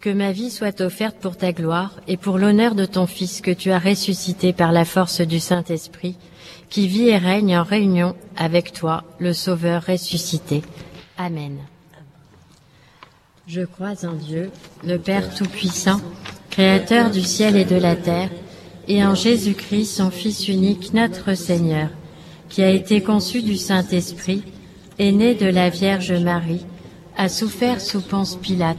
Que ma vie soit offerte pour ta gloire et pour l'honneur de ton Fils que tu as ressuscité par la force du Saint-Esprit, qui vit et règne en réunion avec toi, le Sauveur ressuscité. Amen. Je crois en Dieu, le Père Tout-Puissant, Créateur du ciel et de la terre, et en Jésus-Christ, son Fils unique, notre Seigneur, qui a été conçu du Saint-Esprit, est né de la Vierge Marie, a souffert sous Ponce Pilate,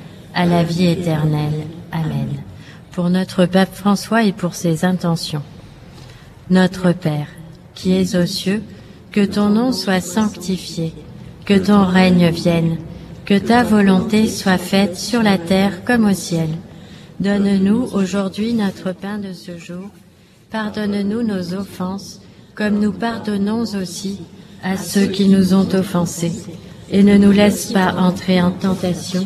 à la vie éternelle. Amen. Pour notre pape François et pour ses intentions. Notre Père, qui es aux cieux, que ton nom soit sanctifié, que ton règne vienne, que ta volonté soit faite sur la terre comme au ciel. Donne-nous aujourd'hui notre pain de ce jour. Pardonne-nous nos offenses, comme nous pardonnons aussi à ceux qui nous ont offensés. Et ne nous laisse pas entrer en tentation,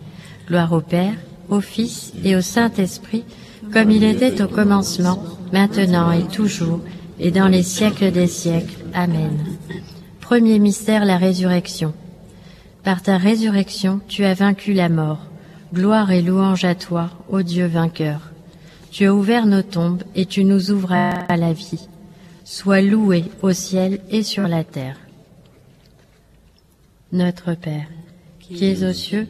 Gloire au Père, au Fils et au Saint-Esprit, comme il était au commencement, maintenant et toujours, et dans les siècles des siècles. Amen. Premier mystère, la résurrection. Par ta résurrection, tu as vaincu la mort. Gloire et louange à toi, ô Dieu vainqueur. Tu as ouvert nos tombes et tu nous ouvres à la vie. Sois loué au ciel et sur la terre. Notre Père, qui es aux cieux,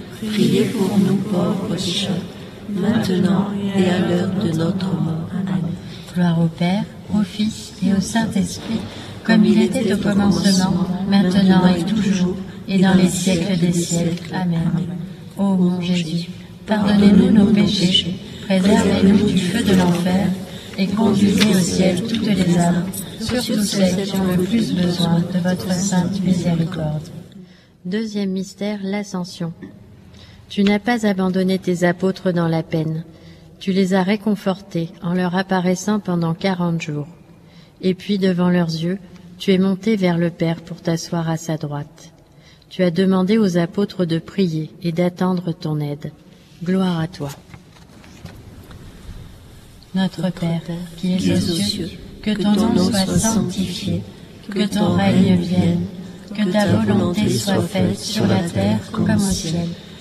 priez pour nous pauvres pécheurs, maintenant et à l'heure de notre mort. Amen. Gloire au Père, au Fils et au Saint-Esprit, comme il était au commencement, maintenant et toujours, et dans les siècles des siècles. Amen. Ô mon Jésus, pardonnez-nous nos péchés, préservez-nous du feu de l'enfer, et conduisez au ciel toutes les âmes, surtout celles qui ont le plus besoin de votre sainte miséricorde. Deuxième mystère, l'ascension. Tu n'as pas abandonné tes apôtres dans la peine. Tu les as réconfortés en leur apparaissant pendant quarante jours. Et puis, devant leurs yeux, tu es monté vers le Père pour t'asseoir à sa droite. Tu as demandé aux apôtres de prier et d'attendre ton aide. Gloire à toi. Notre Père, qui es aux cieux, que ton nom soit sanctifié, que ton règne vienne, que ta volonté soit faite sur la terre comme au ciel.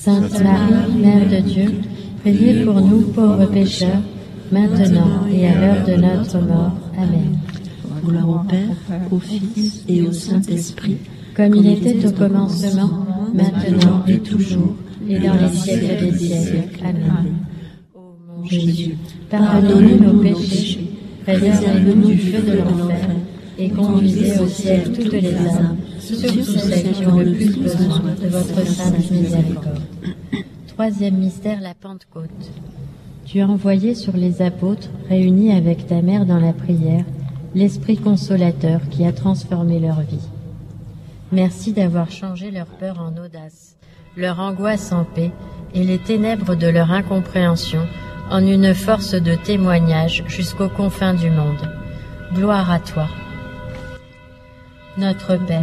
Sainte Marie, Mère de Dieu, priez pour nous pauvres pécheurs, maintenant et à l'heure de notre mort. Amen. Gloire au Père, au Fils et au Saint-Esprit, comme il était au commencement, maintenant et toujours, et dans les siècles des siècles. Amen. Ô mon Jésus, pardonnez nos péchés, préservez-nous du feu de l'enfer, et conduisez au ciel toutes les âmes, celles qui ont le plus besoin de votre sainte miséricorde. Troisième mystère, la Pentecôte. Tu as envoyé sur les apôtres, réunis avec ta mère dans la prière, l'Esprit consolateur qui a transformé leur vie. Merci d'avoir changé leur peur en audace, leur angoisse en paix et les ténèbres de leur incompréhension en une force de témoignage jusqu'aux confins du monde. Gloire à toi. Notre Père,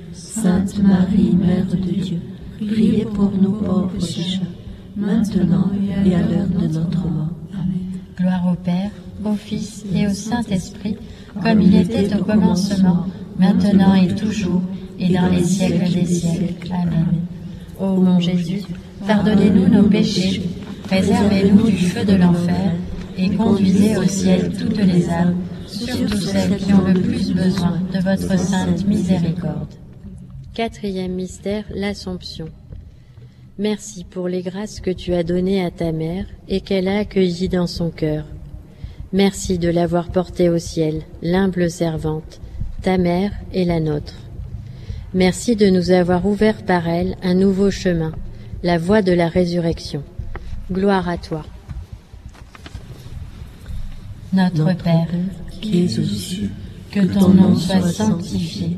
Sainte Marie, Mère de Dieu, priez pour nous pauvres pécheurs, maintenant et à l'heure de notre mort. Amen. Gloire au Père, au Fils et au Saint-Esprit, comme il était au commencement, maintenant et toujours, et dans les siècles des siècles. Amen. Ô mon Jésus, pardonnez-nous nos péchés, préservez-nous du feu de l'enfer, et conduisez au ciel toutes les âmes, surtout celles qui ont le plus besoin de votre sainte miséricorde. Quatrième mystère, l'Assomption. Merci pour les grâces que tu as données à ta mère et qu'elle a accueillies dans son cœur. Merci de l'avoir portée au ciel, l'humble servante, ta mère et la nôtre. Merci de nous avoir ouvert par elle un nouveau chemin, la voie de la résurrection. Gloire à toi. Notre Père, qui es aux cieux, que ton nom soit sanctifié,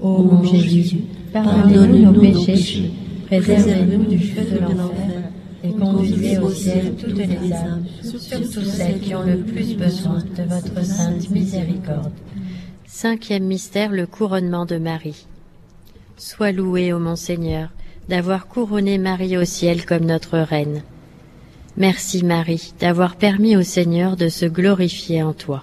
Ô mon Jésus, pardonnez-nous nos péchés, préservez-nous du feu de l'enfer, et conduisez au ciel toutes les âmes, surtout celles qui ont le plus besoin de votre sainte miséricorde. Cinquième mystère, le couronnement de Marie. Sois loué, ô mon Seigneur, d'avoir couronné Marie au ciel comme notre reine. Merci Marie d'avoir permis au Seigneur de se glorifier en toi.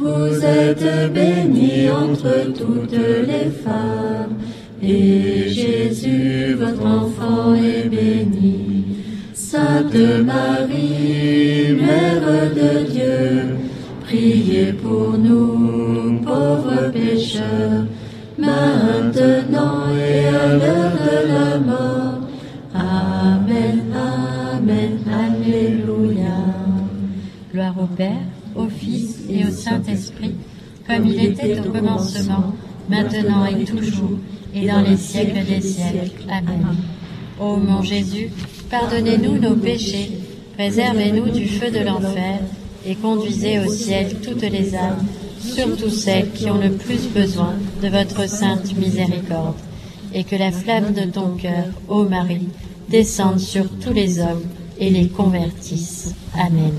Vous êtes bénie entre toutes les femmes, et Jésus, votre enfant, est béni. Sainte Marie, Mère de Dieu, priez pour nous, pauvres pécheurs, maintenant et à l'heure de la mort. Amen, Amen, Alléluia. Gloire au Père, au Fils et au Saint-Esprit, comme il était au commencement, maintenant et toujours, et dans les siècles des siècles. Amen. Ô mon Jésus, pardonnez-nous nos péchés, préservez-nous du feu de l'enfer, et conduisez au ciel toutes les âmes, surtout celles qui ont le plus besoin de votre sainte miséricorde. Et que la flamme de ton cœur, ô Marie, descende sur tous les hommes et les convertisse. Amen.